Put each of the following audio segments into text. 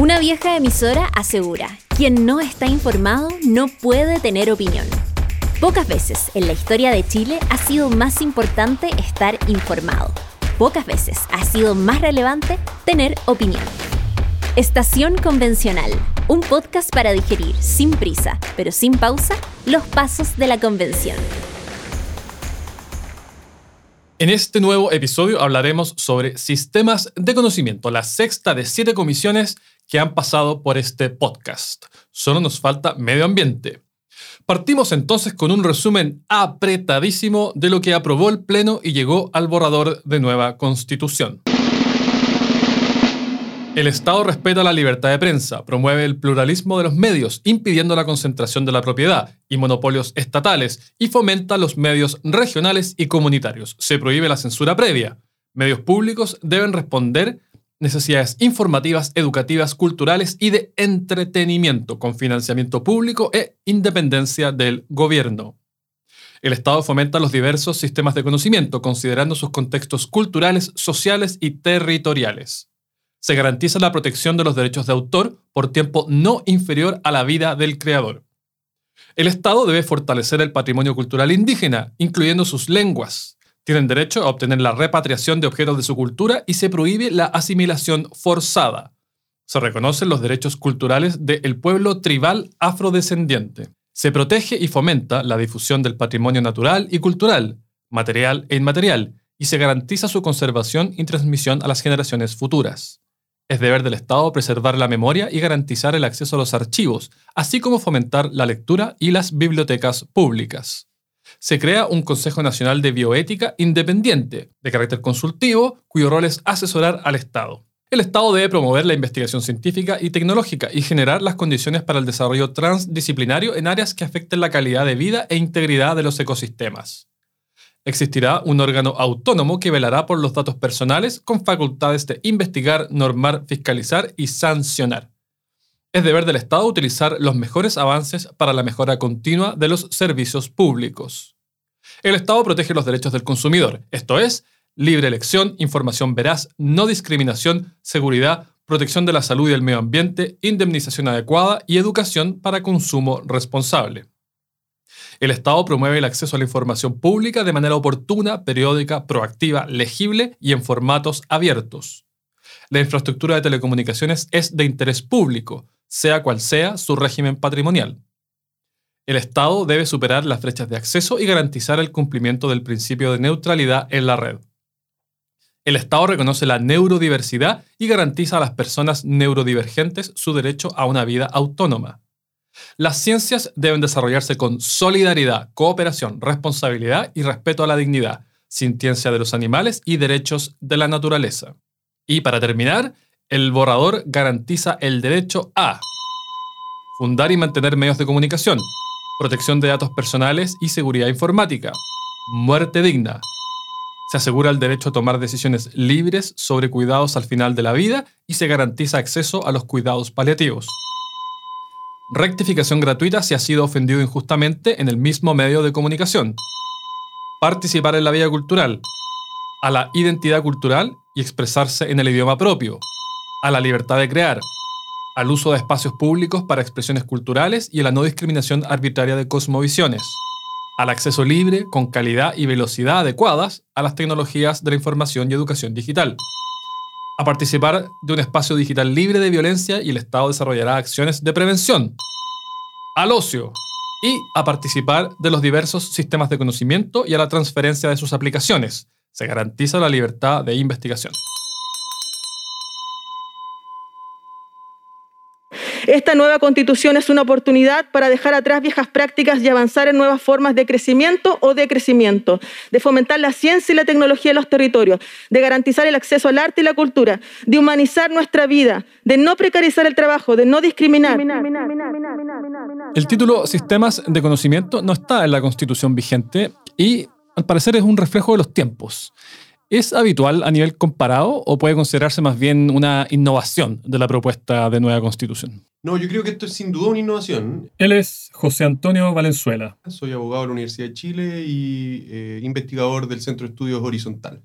Una vieja emisora asegura, quien no está informado no puede tener opinión. Pocas veces en la historia de Chile ha sido más importante estar informado. Pocas veces ha sido más relevante tener opinión. Estación Convencional, un podcast para digerir sin prisa, pero sin pausa, los pasos de la convención. En este nuevo episodio hablaremos sobre sistemas de conocimiento, la sexta de siete comisiones que han pasado por este podcast. Solo nos falta medio ambiente. Partimos entonces con un resumen apretadísimo de lo que aprobó el Pleno y llegó al borrador de nueva constitución. El Estado respeta la libertad de prensa, promueve el pluralismo de los medios, impidiendo la concentración de la propiedad y monopolios estatales, y fomenta los medios regionales y comunitarios. Se prohíbe la censura previa. Medios públicos deben responder necesidades informativas, educativas, culturales y de entretenimiento, con financiamiento público e independencia del gobierno. El Estado fomenta los diversos sistemas de conocimiento, considerando sus contextos culturales, sociales y territoriales. Se garantiza la protección de los derechos de autor por tiempo no inferior a la vida del creador. El Estado debe fortalecer el patrimonio cultural indígena, incluyendo sus lenguas, tienen derecho a obtener la repatriación de objetos de su cultura y se prohíbe la asimilación forzada. Se reconocen los derechos culturales del pueblo tribal afrodescendiente. Se protege y fomenta la difusión del patrimonio natural y cultural, material e inmaterial, y se garantiza su conservación y transmisión a las generaciones futuras. Es deber del Estado preservar la memoria y garantizar el acceso a los archivos, así como fomentar la lectura y las bibliotecas públicas se crea un Consejo Nacional de Bioética independiente, de carácter consultivo, cuyo rol es asesorar al Estado. El Estado debe promover la investigación científica y tecnológica y generar las condiciones para el desarrollo transdisciplinario en áreas que afecten la calidad de vida e integridad de los ecosistemas. Existirá un órgano autónomo que velará por los datos personales con facultades de investigar, normar, fiscalizar y sancionar. Es deber del Estado utilizar los mejores avances para la mejora continua de los servicios públicos. El Estado protege los derechos del consumidor, esto es, libre elección, información veraz, no discriminación, seguridad, protección de la salud y del medio ambiente, indemnización adecuada y educación para consumo responsable. El Estado promueve el acceso a la información pública de manera oportuna, periódica, proactiva, legible y en formatos abiertos. La infraestructura de telecomunicaciones es de interés público, sea cual sea su régimen patrimonial. El Estado debe superar las brechas de acceso y garantizar el cumplimiento del principio de neutralidad en la red. El Estado reconoce la neurodiversidad y garantiza a las personas neurodivergentes su derecho a una vida autónoma. Las ciencias deben desarrollarse con solidaridad, cooperación, responsabilidad y respeto a la dignidad, sintiencia de los animales y derechos de la naturaleza. Y para terminar, el borrador garantiza el derecho a fundar y mantener medios de comunicación, protección de datos personales y seguridad informática, muerte digna. Se asegura el derecho a tomar decisiones libres sobre cuidados al final de la vida y se garantiza acceso a los cuidados paliativos. Rectificación gratuita si ha sido ofendido injustamente en el mismo medio de comunicación. Participar en la vida cultural. A la identidad cultural y expresarse en el idioma propio a la libertad de crear, al uso de espacios públicos para expresiones culturales y a la no discriminación arbitraria de cosmovisiones, al acceso libre, con calidad y velocidad adecuadas a las tecnologías de la información y educación digital, a participar de un espacio digital libre de violencia y el Estado desarrollará acciones de prevención, al ocio y a participar de los diversos sistemas de conocimiento y a la transferencia de sus aplicaciones. Se garantiza la libertad de investigación. Esta nueva constitución es una oportunidad para dejar atrás viejas prácticas y avanzar en nuevas formas de crecimiento o decrecimiento, de fomentar la ciencia y la tecnología en los territorios, de garantizar el acceso al arte y la cultura, de humanizar nuestra vida, de no precarizar el trabajo, de no discriminar. El título Sistemas de Conocimiento no está en la constitución vigente y al parecer es un reflejo de los tiempos. ¿Es habitual a nivel comparado o puede considerarse más bien una innovación de la propuesta de nueva constitución? No, yo creo que esto es sin duda una innovación. Él es José Antonio Valenzuela. Soy abogado de la Universidad de Chile y eh, investigador del Centro de Estudios Horizontal.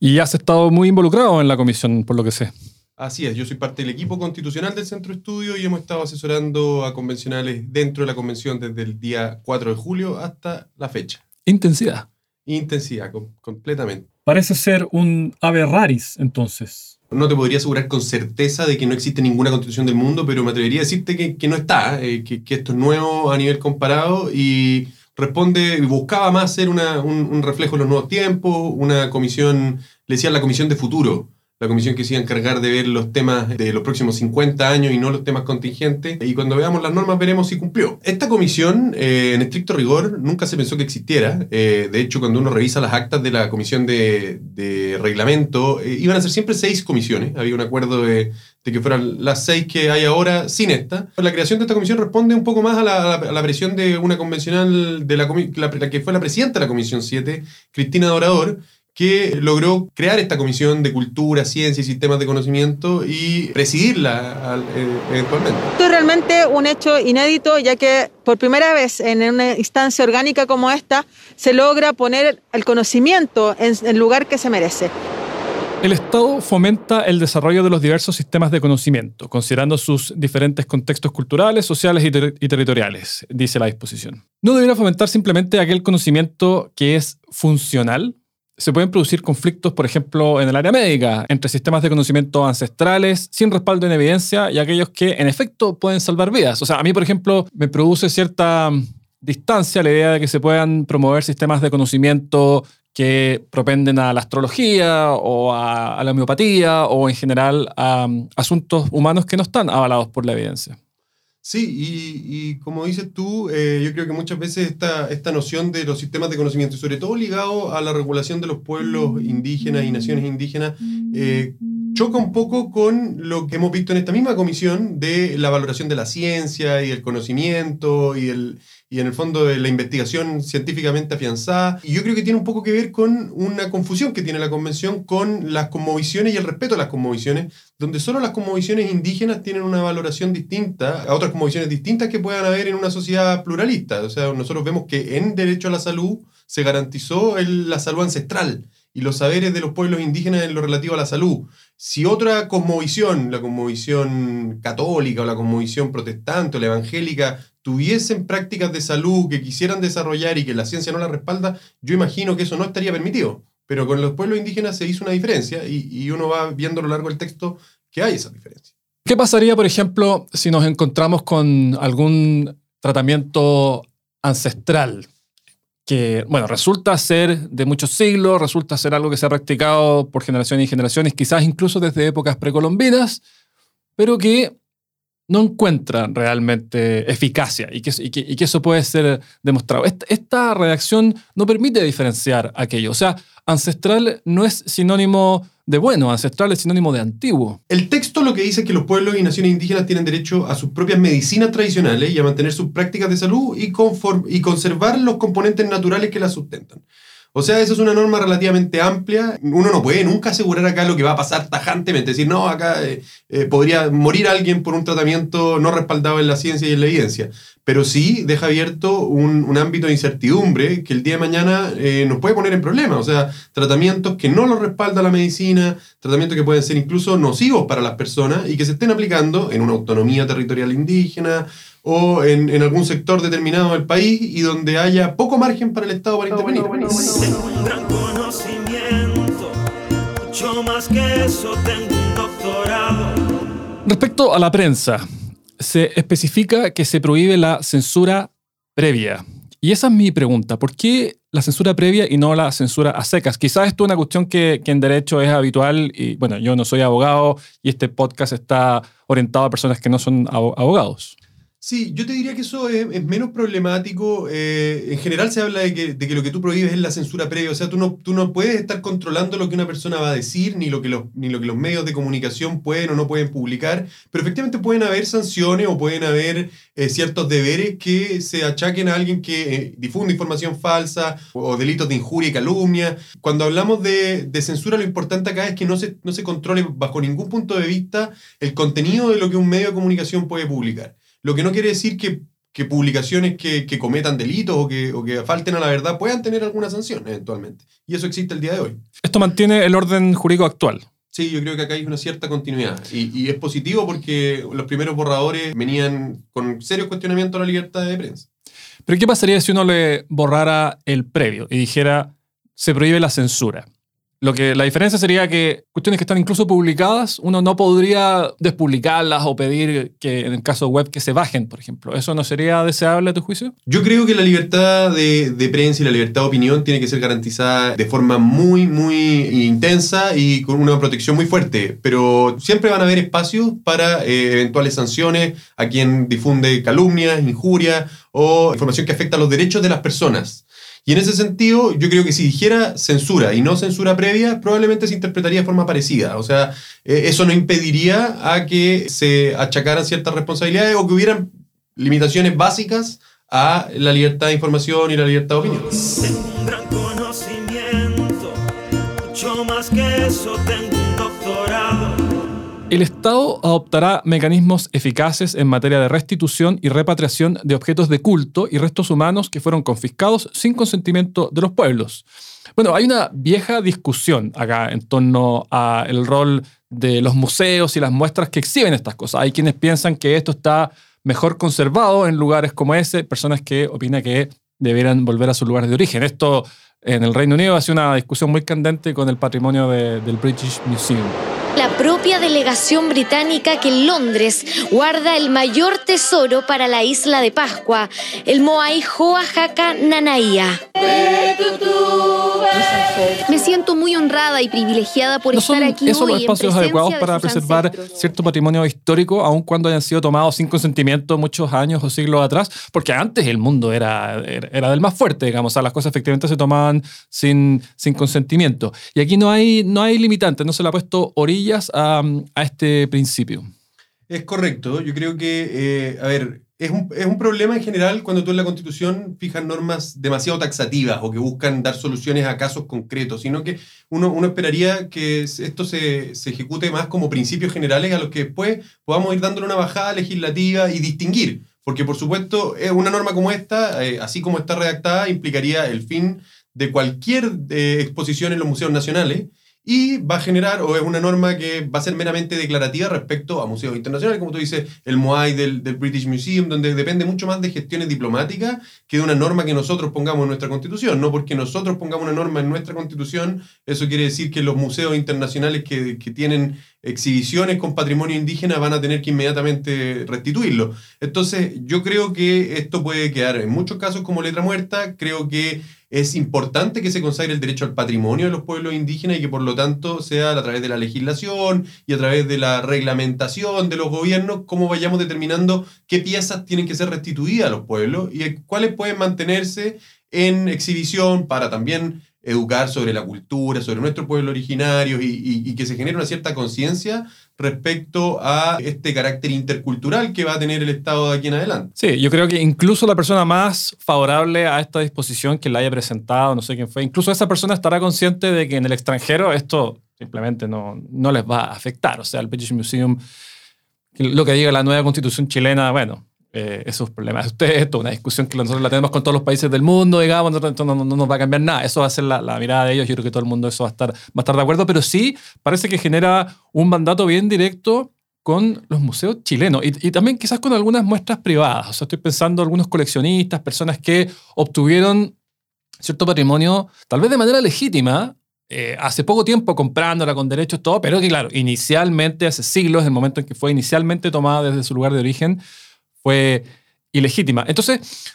Y has estado muy involucrado en la comisión, por lo que sé. Así es, yo soy parte del equipo constitucional del Centro Estudio y hemos estado asesorando a convencionales dentro de la convención desde el día 4 de julio hasta la fecha. Intensidad. Intensidad, com- completamente. Parece ser un ave raris, entonces. No te podría asegurar con certeza de que no existe ninguna constitución del mundo, pero me atrevería a decirte que, que no está, eh, que, esto es nuevo a nivel comparado y responde, buscaba más ser un reflejo de los nuevos tiempos, una comisión, le decían la comisión de futuro, la comisión que se iba a encargar de ver los temas de los próximos 50 años y no los temas contingentes. Y cuando veamos las normas veremos si cumplió. Esta comisión, eh, en estricto rigor, nunca se pensó que existiera. Eh, de hecho, cuando uno revisa las actas de la comisión de, de reglamento, eh, iban a ser siempre seis comisiones. Había un acuerdo de, de que fueran las seis que hay ahora sin esta. La creación de esta comisión responde un poco más a la, a la- presión de una convencional, de la, la- la que fue la presidenta de la Comisión 7, Cristina Dorador, que logró crear esta comisión de cultura, ciencia y sistemas de conocimiento y presidirla al- eh, eventualmente. Esto es realmente un hecho inédito, ya que por primera vez en una instancia orgánica como esta se logra poner el conocimiento en el lugar que se merece. El Estado fomenta el desarrollo de los diversos sistemas de conocimiento, considerando sus diferentes contextos culturales, sociales y, ter- y territoriales, dice la disposición. No debería fomentar simplemente aquel conocimiento que es funcional. Se pueden producir conflictos, por ejemplo, en el área médica, entre sistemas de conocimiento ancestrales, sin respaldo en evidencia, y aquellos que, en efecto, pueden salvar vidas. O sea, a mí, por ejemplo, me produce cierta mm, distancia la idea de que se puedan promover sistemas de conocimiento que propenden a la astrología o a, la homeopatía o en general a um, asuntos humanos que no están avalados por la evidencia. Sí, y, y como dices tú, eh, yo creo que muchas veces esta, esta noción de los sistemas de conocimiento, y sobre todo ligado a la regulación de los pueblos indígenas y naciones indígenas, eh, choca un poco con lo que hemos visto en esta misma comisión de la valoración de la ciencia y el conocimiento y, el, y en el fondo de la investigación científicamente afianzada. Y yo creo que tiene un poco que ver con una confusión que tiene la convención con las cosmovisiones y el respeto a las cosmovisiones, donde solo las cosmovisiones indígenas tienen una valoración distinta a otras cosmovisiones distintas que puedan haber en una sociedad pluralista. O sea, nosotros vemos que en derecho a la salud se garantizó el- la salud ancestral y los saberes de los pueblos indígenas en lo relativo a la salud. Si otra cosmovisión, la cosmovisión católica o la cosmovisión protestante o la evangélica, tuviesen prácticas de salud que quisieran desarrollar y que la ciencia no la respalda, yo imagino que eso no estaría permitido. Pero con los pueblos indígenas se hizo una diferencia y, y uno va viendo a lo largo del texto que hay esa diferencia. ¿Qué pasaría, por ejemplo, si nos encontramos con algún tratamiento ancestral que, bueno, resulta ser de muchos siglos, resulta ser algo que se ha practicado por generaciones y generaciones, quizás incluso desde épocas precolombinas, pero que no encuentra realmente eficacia y que, eso puede ser demostrado. Esta, esta redacción no permite diferenciar aquello. O sea, ancestral no es sinónimo de bueno, ancestral es sinónimo de antiguo. El texto lo que dice es que los pueblos y naciones indígenas tienen derecho a sus propias medicinas tradicionales y a mantener sus prácticas de salud y, y conservar los componentes naturales que las sustentan. O sea, esa es una norma relativamente amplia. Uno no puede nunca asegurar acá lo que va a pasar tajantemente. Decir, no, acá eh, eh, podría morir alguien por un tratamiento no respaldado en la ciencia y en la evidencia. Pero sí deja abierto un, ámbito de incertidumbre que el día de mañana eh, nos puede poner en problemas. O sea, tratamientos que no lo respalda la medicina, tratamientos que pueden ser incluso nocivos para las personas y que se estén aplicando en una autonomía territorial indígena o en, en algún sector determinado del país y donde haya poco margen para el Estado para intervenir. Tengo un gran conocimiento, mucho más que eso, tengo un doctorado. Respecto a la prensa, se especifica que se prohíbe la censura previa. Y esa es mi pregunta. ¿Por qué la censura previa y no la censura a secas? Quizás esto es una cuestión que, que en derecho es habitual y bueno, yo no soy abogado y este podcast está orientado a personas que no son abo- abogados. Sí, yo te diría que eso es, menos problemático. eh, en general se habla de que, de que lo que tú prohíbes es la censura previa. O sea, tú no, tú no puedes estar controlando lo que una persona va a decir, ni lo, que los, ni lo que los medios de comunicación pueden o no pueden publicar. Pero efectivamente pueden haber sanciones o pueden haber eh, ciertos deberes que se achaquen a alguien que eh, difunde información falsa o delitos de injuria y calumnia. Cuando hablamos de, de censura, lo importante acá es que no se, no se controle bajo ningún punto de vista el contenido de lo que un medio de comunicación puede publicar. Lo que no quiere decir que, que publicaciones que, que cometan delitos o que, o que falten a la verdad puedan tener alguna sanción eventualmente. Y eso existe el día de hoy. Esto mantiene el orden jurídico actual. Sí, yo creo que acá hay una cierta continuidad. Y, y, es positivo porque los primeros borradores venían con serios cuestionamientos a la libertad de prensa. Pero ¿qué pasaría si uno le borrara el previo y dijera se prohíbe la censura? Lo que, la diferencia sería que cuestiones que están incluso publicadas, uno no podría despublicarlas o pedir que en el caso web que se bajen, por ejemplo. ¿Eso no sería deseable a tu juicio? Yo creo que la libertad de, prensa y la libertad de opinión tiene que ser garantizada de forma muy, muy intensa y con una protección muy fuerte. Pero siempre van a haber espacios para eh, eventuales sanciones a quien difunde calumnias, injurias o información que afecta a los derechos de las personas. Y en ese sentido, yo creo que si dijera censura y no censura previa, probablemente se interpretaría de forma parecida. O sea, eh, eso no impediría a que se achacaran ciertas responsabilidades o que hubieran limitaciones básicas a la libertad de información y la libertad de opinión. Gran conocimiento, mucho más que eso. El Estado adoptará mecanismos eficaces en materia de restitución y repatriación de objetos de culto y restos humanos que fueron confiscados sin consentimiento de los pueblos. Bueno, hay una vieja discusión acá en torno al rol de los museos y las muestras que exhiben estas cosas. Hay quienes piensan que esto está mejor conservado en lugares como ese, personas que opinan que debieran volver a sus lugares de origen. Esto en el Reino Unido hace una discusión muy candente con el patrimonio de, del British Museum la propia delegación británica que en Londres guarda el mayor tesoro para la isla de Pascua, el Moai Hoahaka Nanaia. Me siento muy honrada y privilegiada por ¿No estar son aquí esos hoy los espacios adecuados de para preservar ancestros. cierto patrimonio histórico, aun cuando hayan sido tomados sin consentimiento muchos años o siglos atrás? Porque antes el mundo era, era, era del más fuerte, digamos, o sea, las cosas efectivamente se tomaban sin, sin consentimiento. Y aquí no hay, no hay limitantes, no se le ha puesto orillas a, a este principio. Es correcto. Yo creo que, eh, a ver, es un, es un problema en general cuando tú en la Constitución fijas normas demasiado taxativas o que buscan dar soluciones a casos concretos, sino que uno, uno esperaría que esto se, se ejecute más como principios generales a los que después podamos ir dándole una bajada legislativa y distinguir. Porque, por supuesto, eh, una norma como esta, eh, así como está redactada, implicaría el fin de cualquier eh, exposición en los museos nacionales y va a generar, o es una norma que va a ser meramente declarativa respecto a museos internacionales, como tú dices, el MOAI del, del British Museum, donde depende mucho más de gestiones diplomáticas que de una norma que nosotros pongamos en nuestra constitución. No porque nosotros pongamos una norma en nuestra constitución, eso quiere decir que los museos internacionales que, que tienen exhibiciones con patrimonio indígena van a tener que inmediatamente restituirlo. Entonces, yo creo que esto puede quedar en muchos casos como letra muerta. Creo que es importante que se consagre el derecho al patrimonio de los pueblos indígenas y que por lo tanto sea a través de la legislación y a través de la reglamentación de los gobiernos cómo vayamos determinando qué piezas tienen que ser restituidas a los pueblos y cuáles pueden mantenerse en exhibición para también educar sobre la cultura, sobre nuestro pueblo originario y, que se genere una cierta conciencia respecto a este carácter intercultural que va a tener el Estado de aquí en adelante. Sí, yo creo que incluso la persona más favorable a esta disposición que la haya presentado, no sé quién fue, incluso esa persona estará consciente de que en el extranjero esto simplemente no, no les va a afectar. O sea, el British Museum, lo que diga la nueva constitución chilena, bueno, eh, esos problemas de ustedes, esto, una discusión que nosotros la tenemos con todos los países del mundo, digamos, no, no, no, no nos va a cambiar nada. Eso va a ser la, la, mirada de ellos. Yo creo que todo el mundo eso va a, estar, va a estar de acuerdo, pero sí parece que genera un mandato bien directo con los museos chilenos y, y, también quizás con algunas muestras privadas. O sea, estoy pensando algunos coleccionistas, personas que obtuvieron cierto patrimonio, tal vez de manera legítima, eh, hace poco tiempo comprándola con derechos, todo, pero que claro, inicialmente, hace siglos, el momento en que fue inicialmente tomada desde su lugar de origen, fue ilegítima. Entonces,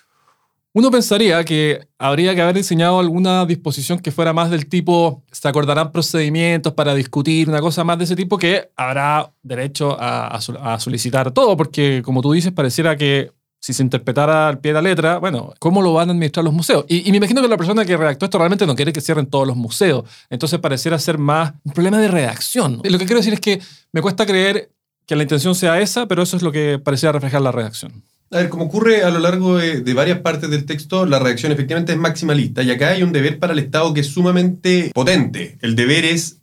uno pensaría que habría que haber diseñado alguna disposición que fuera más del tipo, se acordarán procedimientos para discutir, una cosa más de ese tipo que habrá derecho a, solicitar todo, porque como tú dices, pareciera que si se interpretara al pie de la letra, bueno, ¿cómo lo van a administrar los museos? Y, y, me imagino que la persona que redactó esto realmente no quiere que cierren todos los museos. Entonces pareciera ser más un problema de redacción. Lo que quiero decir es que me cuesta creer que la intención sea esa, pero eso es lo que pareciera reflejar la redacción. A ver, como ocurre a lo largo de, varias partes del texto, la redacción efectivamente es maximalista y acá hay un deber para el Estado que es sumamente potente. El deber es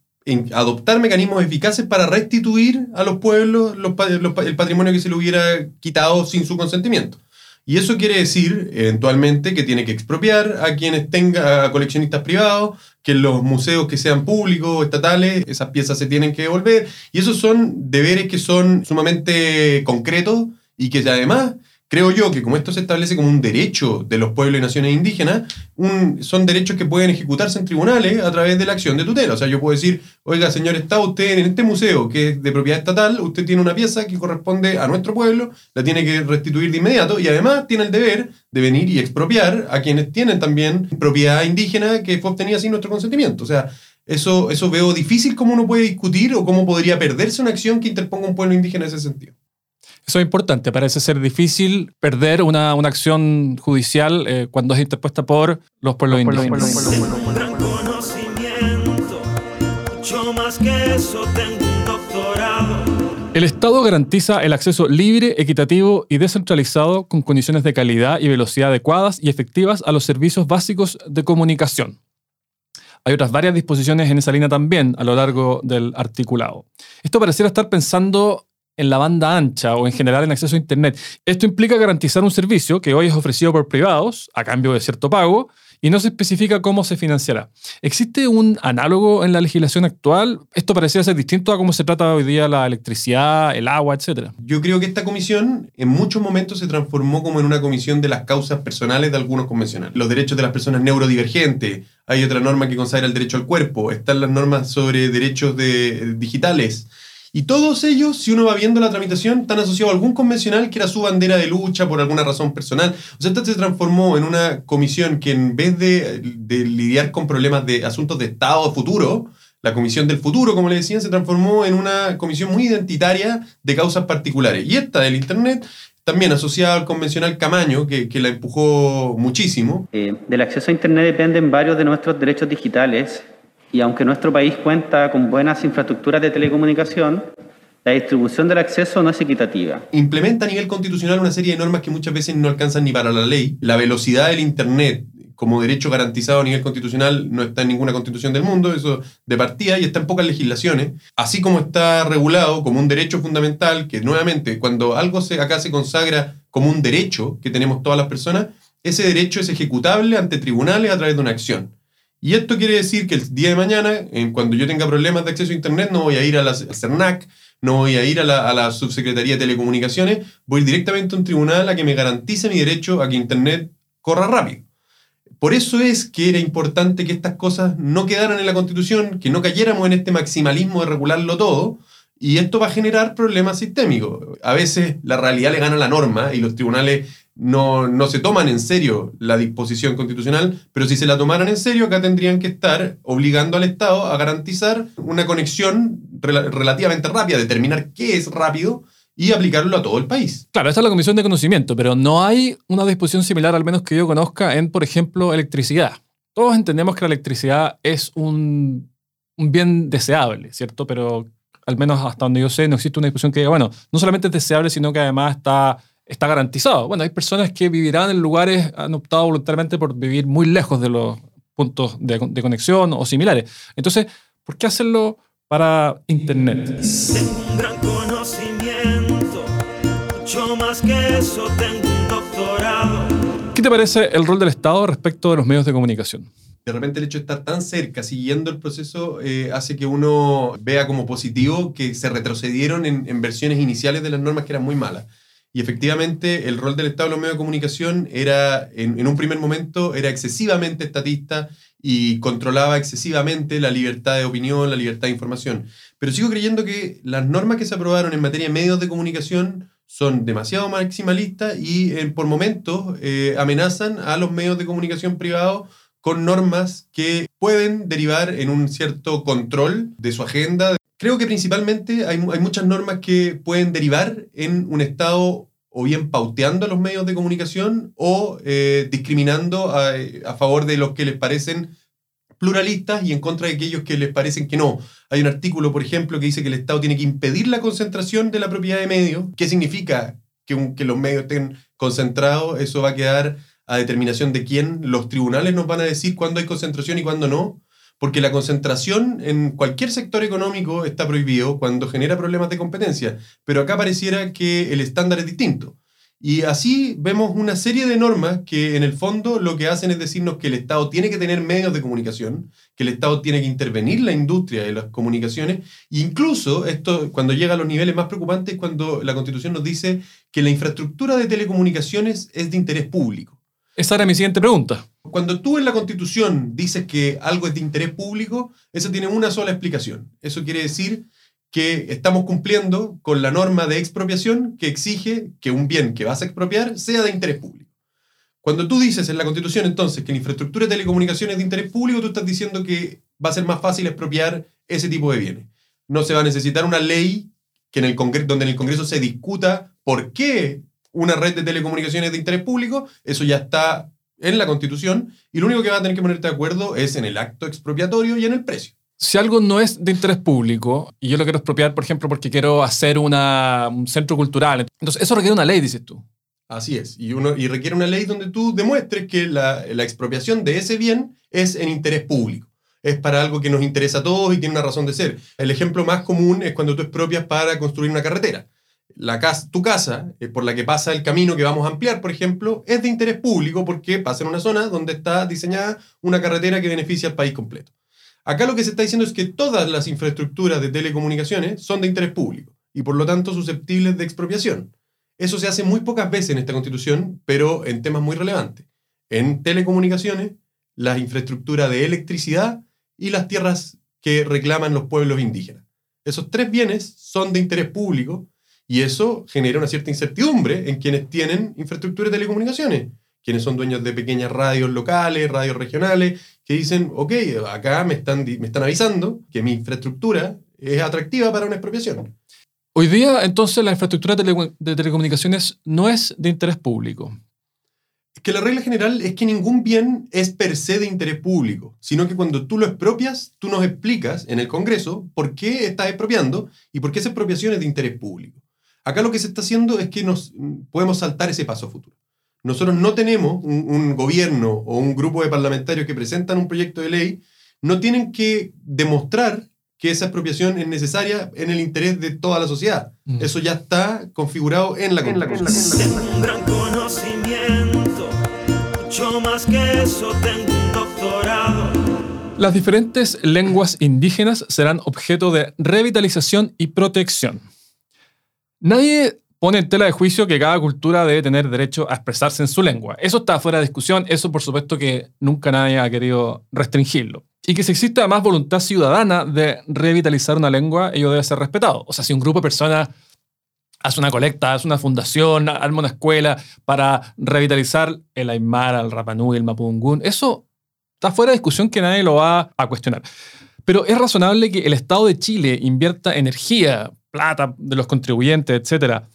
adoptar mecanismos eficaces para restituir a los pueblos los, los, el patrimonio que se le hubiera quitado sin su consentimiento. Y eso quiere decir, eventualmente, que tiene que expropiar a quienes tengan, a coleccionistas privados, que los museos que sean públicos estatales, esas piezas se tienen que devolver. Y esos son deberes que son sumamente concretos y que además creo yo que como esto se establece como un derecho de los pueblos y naciones indígenas, son derechos que pueden ejecutarse en tribunales a través de la acción de tutela. O sea, yo puedo decir, oiga, señor, está usted en este museo que es de propiedad estatal, usted tiene una pieza que corresponde a nuestro pueblo, la tiene que restituir de inmediato y además tiene el deber de venir y expropiar a quienes tienen también propiedad indígena que fue obtenida sin nuestro consentimiento. O sea, eso, eso veo difícil cómo uno puede discutir o cómo podría perderse una acción que interponga un pueblo indígena en ese sentido. Eso es importante. Parece ser difícil perder una, una acción judicial eh, cuando es interpuesta por los pueblos indígenas. El Estado garantiza el acceso libre, equitativo y descentralizado con condiciones de calidad y velocidad adecuadas y efectivas a los servicios básicos de comunicación. Hay otras varias disposiciones en esa línea también a lo largo del articulado. Esto pareciera estar pensando en la banda ancha o en general en acceso a Internet. Esto implica garantizar un servicio que hoy es ofrecido por privados a cambio de cierto pago y no se especifica cómo se financiará. ¿Existe un análogo en la legislación actual? Esto pareciera ser distinto a cómo se trata hoy día la electricidad, el agua, etc. Yo creo que esta comisión en muchos momentos se transformó como en una comisión de las causas personales de algunos convencionales. Los derechos de las personas neurodivergentes, hay otra norma que consagra el derecho al cuerpo, están las normas sobre derechos de, digitales. Y todos ellos, si uno va viendo la tramitación, están asociados a algún convencional que era su bandera de lucha por alguna razón personal. O sea, esta se transformó en una comisión que en vez de, lidiar con problemas de asuntos de Estado futuro, la Comisión del Futuro, como le decían, se transformó en una comisión muy identitaria de causas particulares. Y esta del Internet, también asociada al convencional Camaño, que, que la empujó muchísimo. Eh, del acceso a Internet dependen varios de nuestros derechos digitales y aunque nuestro país cuenta con buenas infraestructuras de telecomunicación, la distribución del acceso no es equitativa. Implementa a nivel constitucional una serie de normas que muchas veces no alcanzan ni para la ley. La velocidad del Internet como derecho garantizado a nivel constitucional no está en ninguna constitución del mundo, eso de partida, y está en pocas legislaciones, así como está regulado como un derecho fundamental, que nuevamente, cuando algo se, acá se consagra como un derecho que tenemos todas las personas, ese derecho es ejecutable ante tribunales a través de una acción. Y esto quiere decir que el día de mañana, cuando yo tenga problemas de acceso a Internet, no voy a ir a la CERNAC, no voy a ir a la, a la Subsecretaría de Telecomunicaciones, voy directamente a un tribunal a que me garantice mi derecho a que Internet corra rápido. Por eso es que era importante que estas cosas no quedaran en la Constitución, que no cayéramos en este maximalismo de regularlo todo, y esto va a generar problemas sistémicos. A veces la realidad le gana la norma y los tribunales no, no se toman en serio la disposición constitucional, pero si se la tomaran en serio, acá tendrían que estar obligando al Estado a garantizar una conexión rela- relativamente rápida, determinar qué es rápido y aplicarlo a todo el país. Claro, esa es la Comisión de Conocimiento, pero no hay una disposición similar, al menos que yo conozca, en, por ejemplo, electricidad. Todos entendemos que la electricidad es un bien deseable, ¿cierto? Pero al menos hasta donde yo sé, no existe una disposición que diga, bueno, no solamente es deseable, sino que además está, está garantizado. Bueno, hay personas que vivirán en lugares, han optado voluntariamente por vivir muy lejos de los puntos de, de conexión o similares. Entonces, ¿por qué hacerlo para Internet? Tengo un gran conocimiento, mucho más que eso, tengo un doctorado. ¿Qué te parece el rol del Estado respecto de los medios de comunicación? de repente el hecho de estar tan cerca, siguiendo el proceso, eh, hace que uno vea como positivo que se retrocedieron en, en versiones iniciales de las normas que eran muy malas. Y efectivamente el rol del Estado en los medios de comunicación era, en, un primer momento, era excesivamente estatista y controlaba excesivamente la libertad de opinión, la libertad de información. Pero sigo creyendo que las normas que se aprobaron en materia de medios de comunicación son demasiado maximalistas y eh, por momentos eh, amenazan a los medios de comunicación privados con normas que pueden derivar en un cierto control de su agenda. Creo que principalmente hay, hay muchas normas que pueden derivar en un Estado o bien pauteando a los medios de comunicación o eh, discriminando a, a, favor de los que les parecen pluralistas y en contra de aquellos que les parecen que no. Hay un artículo, por ejemplo, que dice que el Estado tiene que impedir la concentración de la propiedad de medios. ¿Qué significa que, que los medios estén concentrados? Eso va a quedar a determinación de quién. Los tribunales nos van a decir cuándo hay concentración y cuándo no. Porque la concentración en cualquier sector económico está prohibido cuando genera problemas de competencia. Pero acá pareciera que el estándar es distinto. Y así vemos una serie de normas que en el fondo lo que hacen es decirnos que el Estado tiene que tener medios de comunicación, que el Estado tiene que intervenir la industria de las comunicaciones, e incluso esto cuando llega a los niveles más preocupantes cuando la Constitución nos dice que la infraestructura de telecomunicaciones es de interés público. Esa era mi siguiente pregunta. Cuando tú en la Constitución dices que algo es de interés público, eso tiene una sola explicación. Eso quiere decir que estamos cumpliendo con la norma de expropiación que exige que un bien que vas a expropiar sea de interés público. Cuando tú dices en la Constitución entonces que la infraestructura de telecomunicaciones es de interés público, tú estás diciendo que va a ser más fácil expropiar ese tipo de bienes. No se va a necesitar una ley que en el donde en el Congreso se discuta por qué una red de telecomunicaciones de interés público, eso ya está en la Constitución, y lo único que va a tener que ponerte de acuerdo es en el acto expropiatorio y en el precio si algo no es de interés público y yo lo quiero expropiar, por ejemplo, porque quiero hacer una, un centro cultural, entonces eso requiere una ley, dices tú. Así es, y, uno, y requiere una ley donde tú demuestres que la, la expropiación de ese bien es en interés público. Es para algo que nos interesa a todos y tiene una razón de ser. El ejemplo más común es cuando tú expropias para construir una carretera. La casa, tu casa, eh, por la que pasa el camino que vamos a ampliar, por ejemplo, es de interés público porque pasa en una zona donde está diseñada una carretera que beneficia al país completo. Acá lo que se está diciendo es que todas las infraestructuras de telecomunicaciones son de interés público y por lo tanto susceptibles de expropiación. Eso se hace muy pocas veces en esta constitución, pero en temas muy relevantes. En telecomunicaciones, la infraestructura de electricidad y las tierras que reclaman los pueblos indígenas. Esos tres bienes son de interés público y eso genera una cierta incertidumbre en quienes tienen infraestructura de telecomunicaciones quienes son dueños de pequeñas radios locales, radios regionales, que dicen, ok, acá me están, me están avisando que mi infraestructura es atractiva para una expropiación. Hoy día, entonces, la infraestructura de, telecomunicaciones no es de interés público. Es que la regla general es que ningún bien es per se de interés público, sino que cuando tú lo expropias, tú nos explicas en el Congreso por qué estás expropiando y por qué esa expropiación es de interés público. Acá lo que se está haciendo es que nos podemos saltar ese paso a futuro. Nosotros no tenemos un, gobierno o un grupo de parlamentarios que presentan un proyecto de ley, no tienen que demostrar que esa expropiación es necesaria en el interés de toda la sociedad. Mm. Eso ya está configurado en la Constitución. Tengo un gran conocimiento, mucho más que eso, tengo un doctorado. Las diferentes lenguas indígenas serán objeto de revitalización y protección. Nadie pone en tela de juicio que cada cultura debe tener derecho a expresarse en su lengua. Eso está fuera de discusión, eso por supuesto que nunca nadie ha querido restringirlo. Y que si existe más voluntad ciudadana de revitalizar una lengua, ello debe ser respetado. O sea, si un grupo de personas hace una colecta, hace una fundación, arma una escuela para revitalizar el Aymara, el Rapanui, el Mapudungún, eso está fuera de discusión que nadie lo va a cuestionar. Pero es razonable que el Estado de Chile invierta energía, plata de los contribuyentes, etcétera,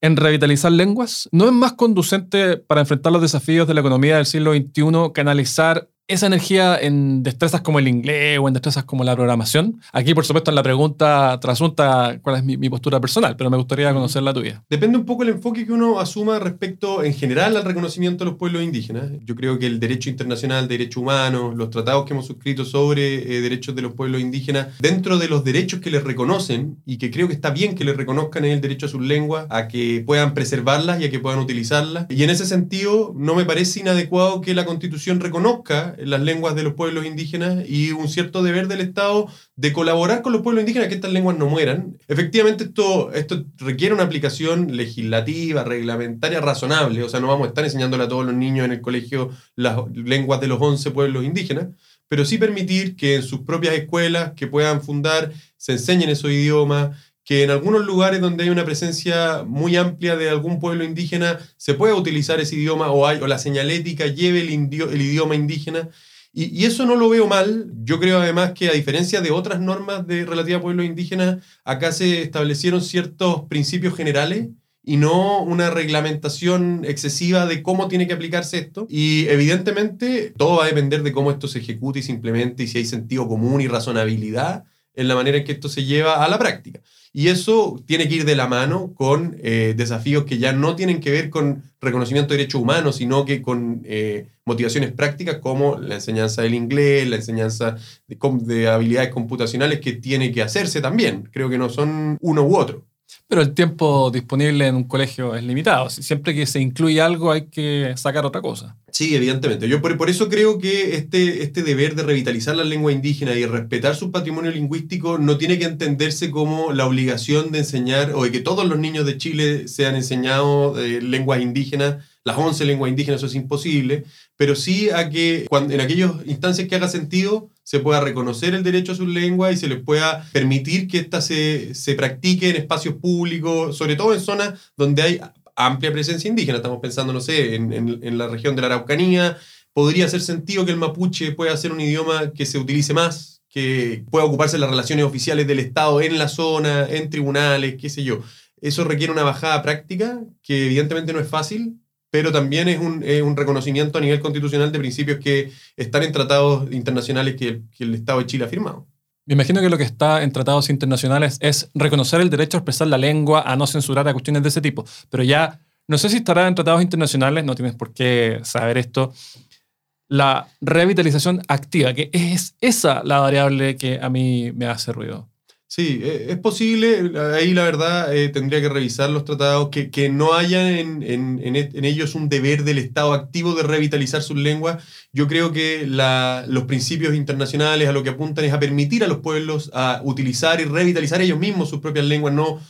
en revitalizar lenguas? ¿No es más conducente para enfrentar los desafíos de la economía del siglo XXI canalizar esa energía en destrezas como el inglés o en destrezas como la programación? Aquí, por supuesto, en la pregunta trasunta cuál es mi, postura personal, pero me gustaría conocer la tuya. Depende un poco el enfoque que uno asuma respecto, en general, al reconocimiento de los pueblos indígenas. Yo creo que el derecho internacional, derecho humano, los tratados que hemos suscrito sobre eh, derechos de los pueblos indígenas, dentro de los derechos que les reconocen, y que creo que está bien que les reconozcan el derecho a sus lenguas, a que puedan preservarlas y a que puedan utilizarlas. Y en ese sentido, no me parece inadecuado que la Constitución reconozca las lenguas de los pueblos indígenas y un cierto deber del Estado de colaborar con los pueblos indígenas que estas lenguas no mueran. Efectivamente, esto, esto requiere una aplicación legislativa, reglamentaria, razonable. O sea, no vamos a estar enseñándole a todos los niños en el colegio las lenguas de los 11 pueblos indígenas, pero sí permitir que en sus propias escuelas que puedan fundar se enseñen esos idiomas, que en algunos lugares donde hay una presencia muy amplia de algún pueblo indígena se pueda utilizar ese idioma o, hay, o la señalética lleve el, el idioma indígena. Y, eso no lo veo mal. Yo creo además que a diferencia de otras normas de relativa a pueblos indígenas, acá se establecieron ciertos principios generales y no una reglamentación excesiva de cómo tiene que aplicarse esto. Y evidentemente todo va a depender de cómo esto se ejecute y se implemente y si hay sentido común y razonabilidad en la manera en que esto se lleva a la práctica. Y eso tiene que ir de la mano con eh, desafíos que ya no tienen que ver con reconocimiento de derechos humanos, sino que con eh, motivaciones prácticas como la enseñanza del inglés, la enseñanza de, de, habilidades computacionales que tiene que hacerse también. Creo que no son uno u otro. Pero el tiempo disponible en un colegio es limitado. Si Siempre que se incluye algo hay que sacar otra cosa. Sí, evidentemente. Yo por, por eso creo que este, este deber de revitalizar la lengua indígena y respetar su patrimonio lingüístico no tiene que entenderse como la obligación de enseñar o de que todos los niños de Chile sean enseñados eh, lenguas indígenas, las 11 lenguas indígenas, eso es imposible, pero sí a que cuando, en aquellas instancias que haga sentido se pueda reconocer el derecho a su lengua y se les pueda permitir que ésta se, se practique en espacios públicos, sobre todo en zonas donde hay amplia presencia indígena. Estamos pensando, no sé, en, en- la región de la Araucanía. Podría hacer sentido que el mapuche pueda ser un idioma que se utilice más, que pueda ocuparse las relaciones oficiales del Estado en la zona, en tribunales, qué sé yo. Eso requiere una bajada práctica, que evidentemente no es fácil, pero también es un, es un reconocimiento a nivel constitucional de principios que están en tratados internacionales que el, que el Estado de Chile ha firmado. Me imagino que lo que está en tratados internacionales es reconocer el derecho a expresar la lengua, a no censurar a cuestiones de ese tipo. Pero ya, no sé si estará en tratados internacionales, no tienes por qué saber esto, la revitalización activa, que es esa la variable que a mí me hace ruido. Sí, eh, es posible, ahí la verdad eh, tendría que revisar los tratados, que, que no haya en, en- e- en ellos un deber del Estado activo de revitalizar sus lenguas. Yo creo que la- los principios internacionales a lo que apuntan es a permitir a los pueblos a utilizar y revitalizar ellos mismos sus propias lenguas, no-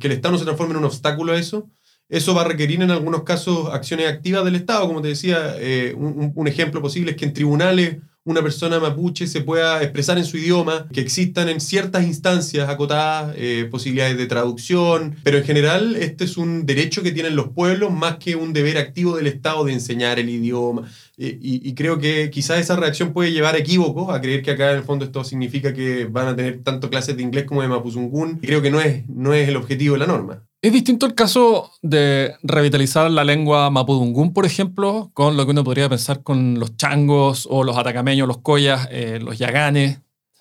que el Estado no se transforme en un obstáculo a eso. Eso va a requerir en algunos casos acciones activas del Estado, como te decía, eh, un, ejemplo posible es que en tribunales una persona mapuche se pueda expresar en su idioma, que existan en ciertas instancias acotadas eh, posibilidades de traducción, pero en general este es un derecho que tienen los pueblos más que un deber activo del Estado de enseñar el idioma. Eh, y, y creo que quizás esa reacción puede llevar a equívocos, a creer que acá en el fondo esto significa que van a tener tanto clases de inglés como de mapuzungún. Y creo que no es, no es el objetivo de la norma. Es distinto el caso de revitalizar la lengua mapudungún, por ejemplo, con lo que uno podría pensar con los changos o los atacameños, los collas, eh, los yaganes.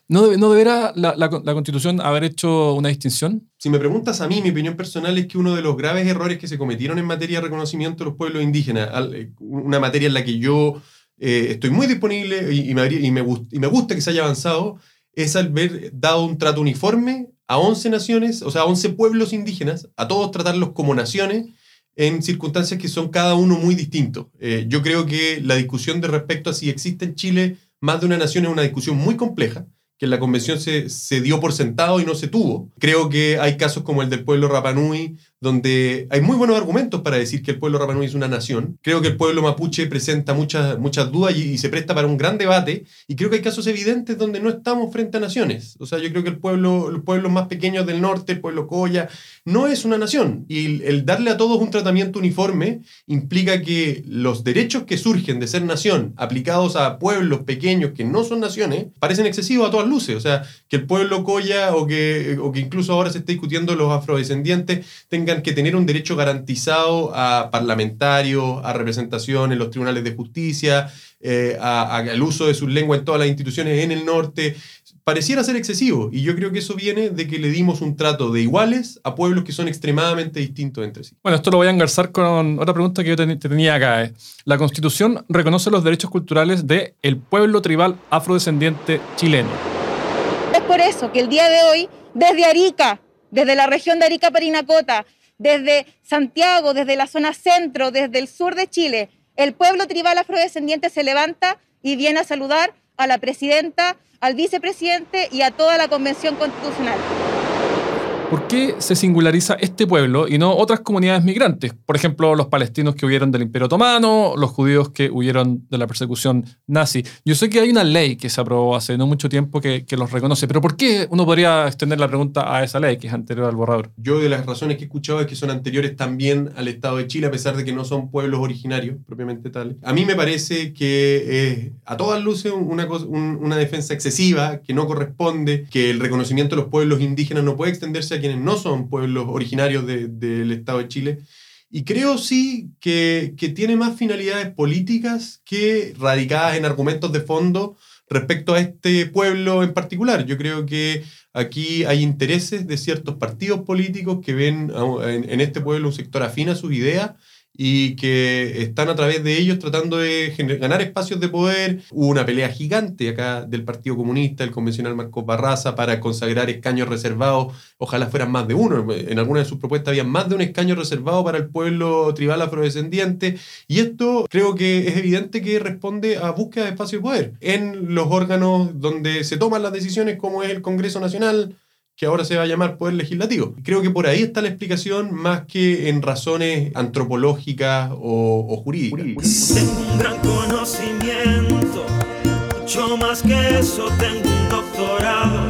¿No, no deberá la, la- la Constitución haber hecho una distinción? Si me preguntas a mí, mi opinión personal es que uno de los graves errores que se cometieron en materia de reconocimiento de los pueblos indígenas, eh, una materia en la que yo eh, estoy muy disponible y, y me, y me y me gusta que se haya avanzado, es haber dado un trato uniforme a 11 naciones, o sea, a 11 pueblos indígenas, a todos tratarlos como naciones en circunstancias que son cada uno muy distintos. Eh, yo creo que la discusión de respecto a si existe en Chile más de una nación es una discusión muy compleja que en la convención se, se dio por sentado y no se tuvo. Creo que hay casos como el del pueblo Rapanui, donde hay muy buenos argumentos para decir que el pueblo Rapanui es una nación. Creo que el pueblo mapuche presenta muchas, muchas dudas y, se presta para un gran debate. Y creo que hay casos evidentes donde no estamos frente a naciones. O sea, yo creo que el pueblo, los pueblos más pequeños del norte, el pueblo Coya, no es una nación. Y el, darle a todos un tratamiento uniforme implica que los derechos que surgen de ser nación aplicados a pueblos pequeños que no son naciones parecen excesivos a todas luces. O sea, que el pueblo Coya o que, o que incluso ahora se esté discutiendo los afrodescendientes que tener un derecho garantizado a parlamentarios, a representación en los tribunales de justicia, eh, a- a- al uso de sus lenguas en todas las instituciones en el norte, pareciera ser excesivo. Y yo creo que eso viene de que le dimos un trato de iguales a pueblos que son extremadamente distintos entre sí. Bueno, esto lo voy a engarzar con otra pregunta que yo te tenía acá. eh. La Constitución reconoce los derechos culturales del el pueblo tribal afrodescendiente chileno. Es por eso que el día de hoy, desde Arica, desde la región de Arica Parinacota, desde Santiago, desde la zona centro, desde el sur de Chile, el pueblo tribal afrodescendiente se levanta y viene a saludar a la presidenta, al vicepresidente y a toda la convención constitucional. ¿Por qué se singulariza este pueblo y no otras comunidades migrantes? Por ejemplo, los palestinos que huyeron del Imperio Otomano, los judíos que huyeron de la persecución nazi. Yo sé que hay una ley que se aprobó hace no mucho tiempo que, que los reconoce, pero ¿por qué uno podría extender la pregunta a esa ley que es anterior al borrador? Yo de las razones que he escuchado es que son anteriores también al Estado de Chile, a pesar de que no son pueblos originarios propiamente tales. A mí me parece que es a todas luces una, un- una defensa excesiva, que no corresponde, que el reconocimiento de los pueblos indígenas no puede extenderse quienes no son pueblos originarios de- del Estado de Chile. Y creo sí que, que tiene más finalidades políticas que radicadas en argumentos de fondo respecto a este pueblo en particular. Yo creo que aquí hay intereses de ciertos partidos políticos que ven en, en este pueblo un sector afín a sus ideas y que están a través de ellos tratando de ganar espacios de poder. Hubo una pelea gigante acá del Partido Comunista, el convencional Marcos Barraza, para consagrar escaños reservados, ojalá fueran más de uno. En alguna de sus propuestas había más de un escaño reservado para el pueblo tribal afrodescendiente. Y esto creo que es evidente que responde a búsqueda de espacio de poder en los órganos donde se toman las decisiones, como es el Congreso Nacional, que ahora se va a llamar Poder Legislativo. Creo que por ahí está la explicación más que en razones antropológicas o, o jurídicas. Tengo un gran conocimiento, mucho más que eso, tengo un doctorado.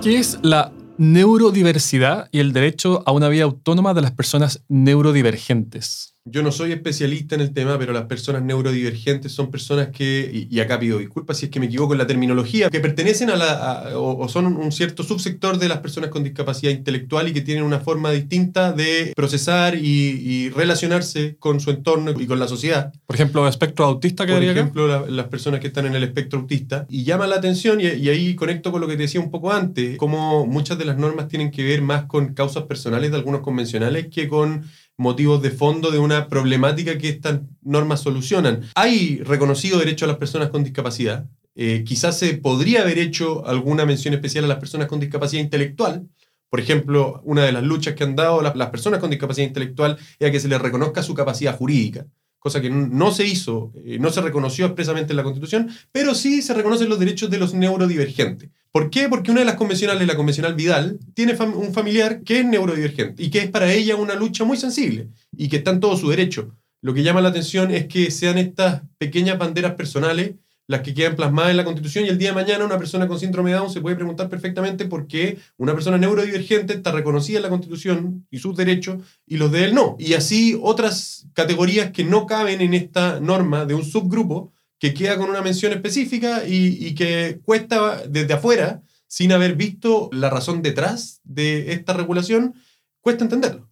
¿Qué es la neurodiversidad y el derecho a una vida autónoma de las personas neurodivergentes? Yo no soy especialista en el tema, pero las personas neurodivergentes son personas que, y, y acá pido disculpas si es que me equivoco en la terminología, que pertenecen a la, a- o, o son un cierto subsector de las personas con discapacidad intelectual y que tienen una forma distinta de procesar y, y relacionarse con su entorno y con la sociedad. Por ejemplo, espectro autista que Por ejemplo, la- las personas que están en el espectro autista. Y llama la atención, y, y ahí conecto con lo que te decía un poco antes, como muchas de las normas tienen que ver más con causas personales de algunos convencionales que con motivos de fondo de una problemática que estas normas solucionan. Hay reconocido derecho a las personas con discapacidad. Eh, quizás se podría haber hecho alguna mención especial a las personas con discapacidad intelectual. Por ejemplo, una de las luchas que han dado las, las personas con discapacidad intelectual es a que se les reconozca su capacidad jurídica cosa que no se hizo, eh, no se reconoció expresamente en la Constitución, pero sí se reconocen los derechos de los neurodivergentes. ¿Por qué? Porque una de las convencionales, la convencional Vidal, tiene un familiar que es neurodivergente y que es para ella una lucha muy sensible y que está en todo su derecho. Lo que llama la atención es que sean estas pequeñas banderas personales las que quedan plasmadas en la Constitución y el día de mañana una persona con síndrome de Down se puede preguntar perfectamente por qué una persona neurodivergente está reconocida en la Constitución y sus derechos y los de él no. Y así otras categorías que no caben en esta norma de un subgrupo que queda con una mención específica y, y que cuesta desde afuera, sin haber visto la razón detrás de esta regulación, cuesta entenderlo.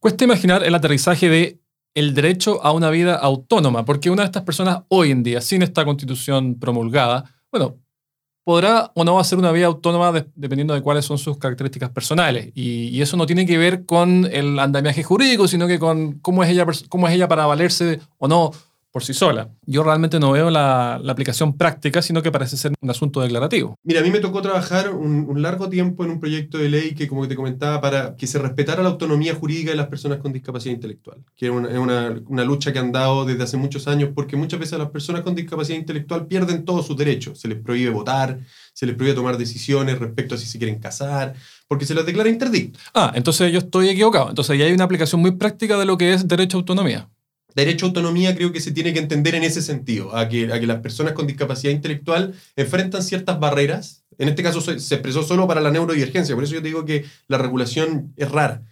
Cuesta imaginar el aterrizaje de el derecho a una vida autónoma, porque una de estas personas hoy en día, sin esta constitución promulgada, bueno, podrá o no hacer una vida autónoma de- dependiendo de cuáles son sus características personales. Y, y eso no tiene que ver con el andamiaje jurídico, sino que con cómo es ella, cómo es ella para valerse o no por sí sola. Yo realmente no veo la, la aplicación práctica, sino que parece ser un asunto declarativo. Mira, a mí me tocó trabajar un, un largo tiempo en un proyecto de ley que, como te comentaba, para que se respetara la autonomía jurídica de las personas con discapacidad intelectual, que es una, es una, una lucha que han dado desde hace muchos años, porque muchas veces las personas con discapacidad intelectual pierden todos sus derechos. Se les prohíbe votar, se les prohíbe tomar decisiones respecto a si se quieren casar, porque se les declara interdicto. Ah, entonces yo estoy equivocado. Entonces ya hay una aplicación muy práctica de lo que es derecho a autonomía. Derecho a autonomía creo que se tiene que entender en ese sentido, a que, a que las personas con discapacidad intelectual enfrentan ciertas barreras. En este caso se, se expresó solo para la neurodivergencia, por eso yo te digo que la regulación es rara.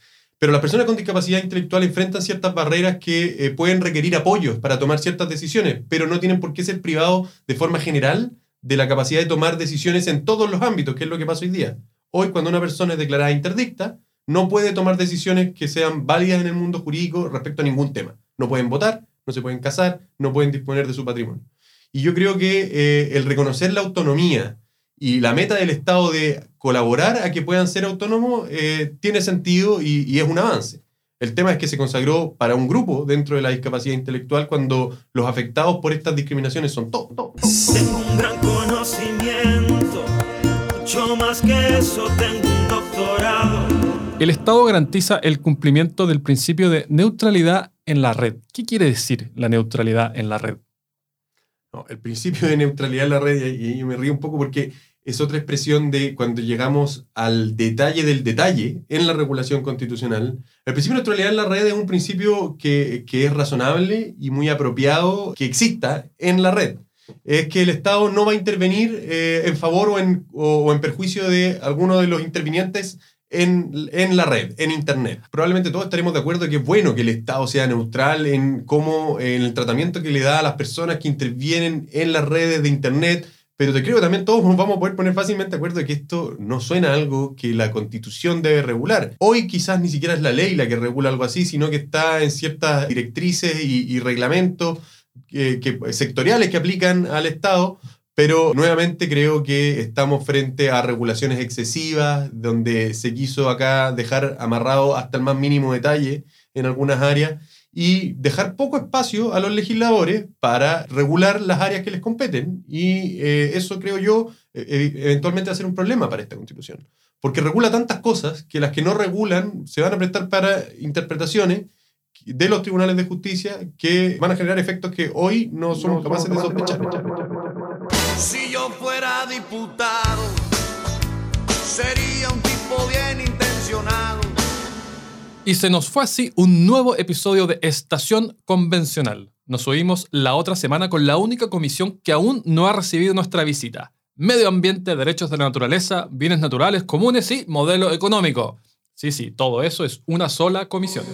Pero las personas con discapacidad intelectual enfrentan ciertas barreras que eh, pueden requerir apoyos para tomar ciertas decisiones, pero no tienen por qué ser privados de forma general de la capacidad de tomar decisiones en todos los ámbitos, que es lo que pasa hoy día. Hoy, cuando una persona es declarada interdicta, no puede tomar decisiones que sean válidas en el mundo jurídico respecto a ningún tema. No pueden votar, no se pueden casar, no pueden disponer de su patrimonio. Y yo creo que eh, el reconocer la autonomía y la meta del Estado de colaborar a que puedan ser autónomos eh, tiene sentido y, y es un avance. El tema es que se consagró para un grupo dentro de la discapacidad intelectual cuando los afectados por estas discriminaciones son todos. todos, todos. Tengo un gran conocimiento, mucho más que eso, tengo un doctorado. El Estado garantiza el cumplimiento del principio de neutralidad en la red. ¿Qué quiere decir la neutralidad en la red? No, el principio de neutralidad en la red, y yo me río un poco porque es otra expresión de cuando llegamos al detalle del detalle en la regulación constitucional. El principio de neutralidad en la red es un principio que, que es razonable y muy apropiado que exista en la red. Es que el Estado no va a intervenir eh, en favor o en, o, o en perjuicio de alguno de los intervinientes en, en, la red, en Internet. Probablemente todos estaremos de acuerdo que es bueno que el Estado sea neutral en cómo, en el tratamiento que le da a las personas que intervienen en las redes de Internet, pero te creo que también todos nos vamos a poder poner fácilmente de acuerdo de que esto no suena algo que la Constitución debe regular. Hoy quizás ni siquiera es la ley la que regula algo así, sino que está en ciertas directrices y, reglamentos que, que, sectoriales que aplican al Estado, pero nuevamente creo que estamos frente a regulaciones excesivas, donde se quiso acá dejar amarrado hasta el más mínimo detalle en algunas áreas, y dejar poco espacio a los legisladores para regular las áreas que les competen. Y eh, eso creo yo eh, eh, eventualmente va a ser un problema para esta constitución, porque regula tantas cosas que las que no regulan se van a prestar para interpretaciones de los tribunales de justicia que van a generar efectos que hoy no somos capaces de sospechar. Si yo fuera diputado, sería un tipo bien intencionado. Y se nos fue así un nuevo episodio de Estación Convencional. Nos oímos la otra semana con la única comisión que aún no ha recibido nuestra visita. Medio ambiente, derechos de la naturaleza, bienes naturales, comunes y modelo económico. Sí, sí, todo eso es una sola comisión.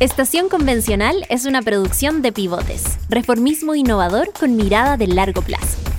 Estación Convencional es una producción de pivotes, reformismo innovador con mirada de largo plazo.